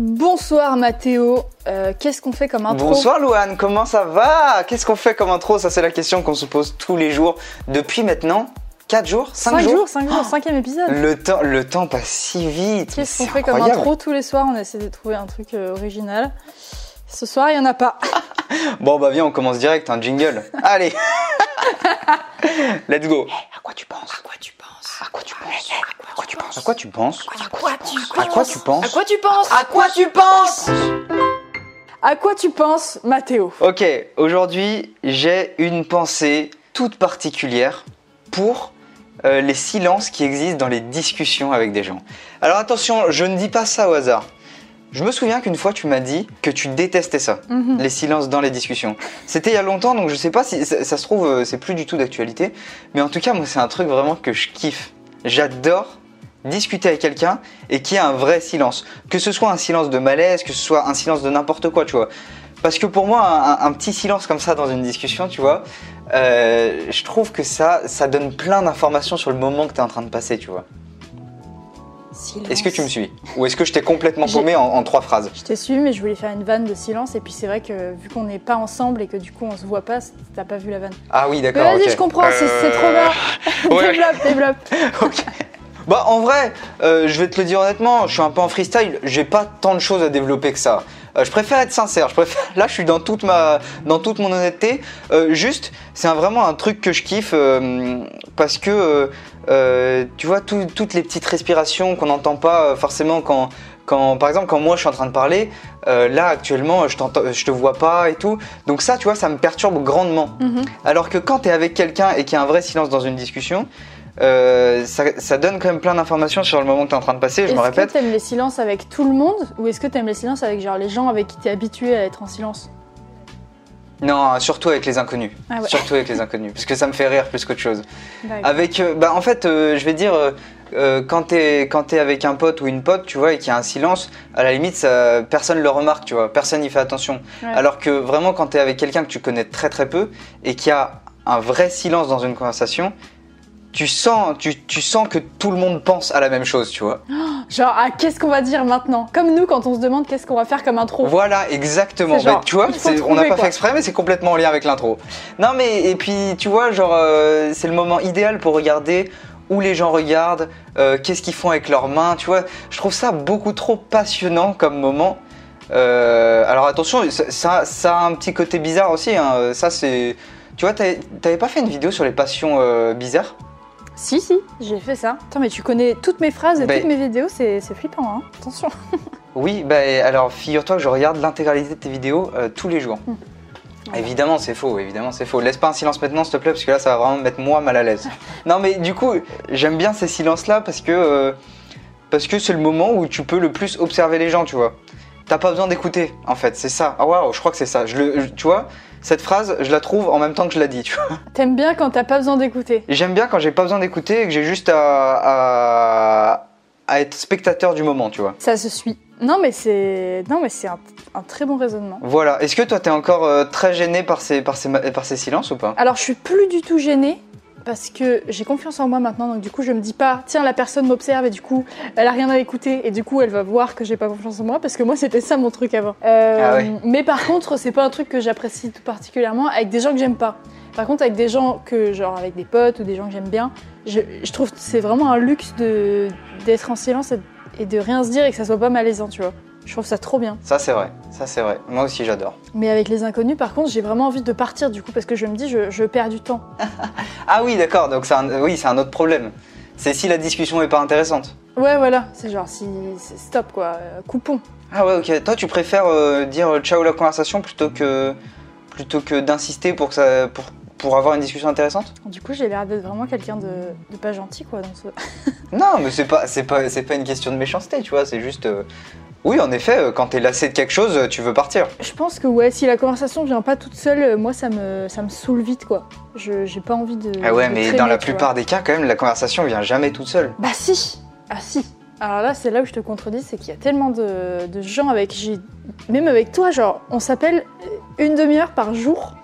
Bonsoir Mathéo, Euh, qu'est-ce qu'on fait comme intro Bonsoir Louane, comment ça va? Qu'est-ce qu'on fait comme intro? Ça c'est la question qu'on se pose tous les jours depuis maintenant 4 jours? 5, 5 jours, 5 jours, 5 épisode. Le temps, le temps passe si vite. Qu'est-ce qu'on fait comme intro? Tous les soirs On essaie de trouver un truc euh, original. Ce soir, il y en a pas. Bon bah viens, on commence direct, un jingle. Allez Let's go À quoi tu penses À quoi tu penses À quoi tu penses À quoi tu penses À quoi tu penses À quoi tu À quoi tu penses À quoi tu penses À quoi tu penses À quoi tu penses, Mathéo Ok, aujourd'hui j'ai une pensée toute particulière pour euh, les silences qui existent dans les discussions avec des gens. Alors attention, je ne dis pas ça au hasard. Je me souviens qu'une fois tu m'as dit que tu détestais ça, Mhm. les silences dans les discussions. C'était il y a longtemps, donc je sais pas si ça, ça se trouve, euh, c'est plus du tout d'actualité, mais en tout cas moi c'est un truc vraiment que je kiffe. J'adore discuter avec quelqu'un et qu'il y ait un vrai silence. Que ce soit un silence de malaise, que ce soit un silence de n'importe quoi, tu vois. Parce que pour moi, un, un petit silence comme ça dans une discussion, tu vois, euh, je trouve que ça, ça donne plein d'informations sur le moment que tu es en train de passer, tu vois. Silence. Est-ce que tu me suis Ou est-ce que je t'ai complètement paumé en, en trois phrases Je t'ai suivi, mais je voulais faire une vanne de silence. Et puis c'est vrai que vu qu'on n'est pas ensemble et que du coup on se voit pas, t'as pas vu la vanne. Ah oui, Mais d'accord. vas-y, je comprends, c'est c'est trop Euh, bien. ouais. développe, développe. Ok. Bah en vrai, euh, je vais te le dire honnêtement, je suis un peu en freestyle, j'ai pas tant de choses à développer que ça. Euh, je préfère être sincère, je préfère... là je suis dans toute, ma... dans toute mon honnêteté. Euh, juste, c'est vraiment un truc que je kiffe euh, parce que, tu vois, tout- toutes les petites respirations qu'on n'entend pas forcément quand... Quand, par exemple, quand moi je suis en train de parler, euh, là actuellement je, je te vois pas et tout. Donc ça, tu vois, ça me perturbe grandement. Mhm. Alors que quand tu es avec quelqu'un et qu'il y a un vrai silence dans une discussion, euh, ça, ça donne quand même plein d'informations sur le moment que tu es en train de passer. Je me Est-ce que répète. t'aimes les silences avec tout le monde ou est-ce que t'aimes les silences avec genre les gens avec qui t'es habitué à être en silence? Non, surtout avec les inconnus. Ah ouais. Surtout avec les inconnus. Parce que ça me fait rire plus qu'autre chose. Avec, euh, bah, en fait, euh, je vais dire, euh, quand tu es, avec un pote ou une pote, tu vois, et qu'il y a un silence, à la limite, ça, personne le remarque, tu vois. Personne n'y fait attention. Ouais. Alors que vraiment, quand tu es avec quelqu'un que tu connais très très peu et qu'il y a un vrai silence dans une conversation, tu sens, tu, tu sens que tout le monde pense à la même chose, tu vois. Genre, ah, qu'est-ce qu'on va dire maintenant? Comme nous, quand on se demande qu'est-ce qu'on va faire comme intro. Voilà, exactement. Genre, Bah, tu vois, on n'a pas quoi. fait exprès, mais c'est complètement en lien avec l'intro. Non, mais et puis tu vois, genre, euh, c'est le moment idéal pour regarder où les gens regardent, euh, qu'est-ce qu'ils font avec leurs mains. Tu vois, je trouve ça beaucoup trop passionnant comme moment. Euh, alors attention, ça, ça, a un petit côté bizarre aussi. hein. Ça, c'est. Tu vois, t'avais pas fait une vidéo sur les passions bizarres? Si, si, j'ai fait ça. Attends, mais tu connais toutes mes phrases et Ben- toutes mes vidéos, c'est c'est flippant, hein Attention. Oui, bah alors figure-toi que je regarde l'intégralité de tes vidéos euh, tous les jours. Hmm. Évidemment, c'est faux, évidemment, c'est faux. Laisse pas un silence maintenant, s'il te plaît, parce que là, ça va vraiment me mettre moi mal à l'aise. non, mais du coup, j'aime bien ces silences-là parce que euh, parce que c'est le moment où tu peux le plus observer les gens, tu vois. T'as pas besoin d'écouter, en fait, c'est ça. Ah waouh, je crois que c'est ça. Je le, je- tu vois, cette phrase, je la trouve en même temps que je la dis, tu vois. T'aimes bien quand t'as pas besoin d'écouter. J'aime bien quand j'ai pas besoin d'écouter et que j'ai juste à, à à être spectateur du moment, tu vois. Ça se suit. Non, mais c'est non, mais c'est un, un très bon raisonnement. Voilà. Est-ce que toi, t'es encore euh, très gêné par ces, par, ces, ma- par ces silences ou pas? Alors, je suis plus du tout gênée parce que j'ai confiance en moi maintenant. Donc, du coup, je me dis pas, tiens, la personne m'observe et du coup, elle a rien à écouter et du coup, elle va voir que j'ai pas confiance en moi parce que moi, c'était ça mon truc avant. Euh, Ah ouais. Mais par contre, c'est pas un truc que j'apprécie tout particulièrement avec des gens que j'aime pas. Par contre, avec des gens que, genre, avec des potes ou des gens que j'aime bien, je, je trouve que c'est vraiment un luxe de d'être en silence et, et de rien se dire et que ça soit pas malaisant, tu vois. Je trouve ça trop bien. Ça, c'est vrai. Ça, c'est vrai. Moi aussi, j'adore. Mais avec les inconnus, par contre, j'ai vraiment envie de partir du coup parce que je me dis, je, je perds du temps. Ah oui, d'accord. Donc, c'est un, oui, c'est un autre problème. C'est si la discussion est pas intéressante. Ouais, voilà, c'est genre si c'est stop quoi, euh, coupons. Ah ouais, ok. Toi, tu préfères euh, dire ciao la conversation plutôt que plutôt que d'insister pour que ça pour pour avoir une discussion intéressante? Du coup, j'ai l'air d'être vraiment quelqu'un de, de pas gentil quoi dans ce. Non, mais c'est pas c'est pas c'est pas une question de méchanceté, tu vois. C'est juste euh, oui, en effet, euh, quand t'es lassé de quelque chose, euh, tu veux partir. Je pense que ouais, si la conversation vient pas toute seule, euh, moi ça me ça me saoule vite quoi. Je j'ai pas envie de. Ah ouais, de mais traîner, dans la plupart vois. des cas, quand même, la conversation vient jamais toute seule. Bah si, ah si. Alors là, c'est là où je te contredis, c'est qu'il y a tellement de, de gens avec qui même avec toi, genre, on s'appelle une demi-heure par jour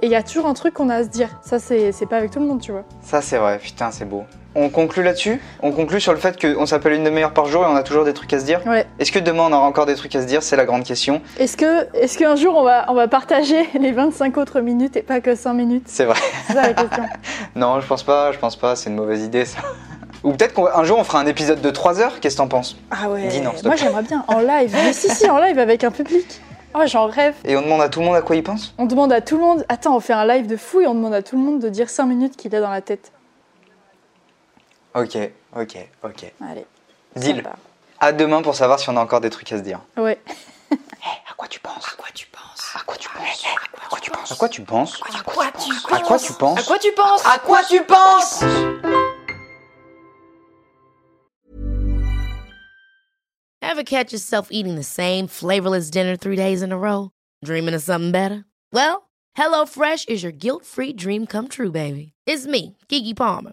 et il y a toujours un truc qu'on a à se dire. Ça, c'est c'est pas avec tout le monde, tu vois. Ça, c'est vrai. Putain, c'est beau. On conclut là-dessus? On conclut sur le fait qu'on s'appelle une demi-heure par jour et on a toujours des trucs à se dire? Ouais. Est-ce que demain on aura encore des trucs à se dire? C'est la grande question. Est-ce qu'un jour on va, on va partager les 25 autres minutes et pas que 5 minutes? C'est vrai. C'est ça la question. Non, je pense pas, je pense pas, c'est une mauvaise idée ça. Ou peut-être qu'un jour on fera un épisode de 3 heures, qu'est-ce que t'en penses? Ah ouais. Dis non, Moi j'aimerais bien en live. Mais si si en live avec un public. Oh j'en rêve. Et on demande à tout le monde à quoi il pense? On demande à tout le monde. Attends on fait un live de fou et on demande à tout le monde de dire 5 minutes qu'il a dans la tête. Ok, ok, ok. Allez. Deal. sympa. À demain pour savoir si on a encore des trucs à se dire. Ouais. À quoi tu penses À quoi tu penses À quoi tu penses À quoi tu penses À quoi tu penses À quoi tu À quoi tu penses À quoi tu penses À quoi tu penses Ever catch yourself eating the same flavorless dinner three days in a row? Dreaming of something better? Well, HelloFresh is your guilt free dream come true, baby. It's me, Kiki Palmer.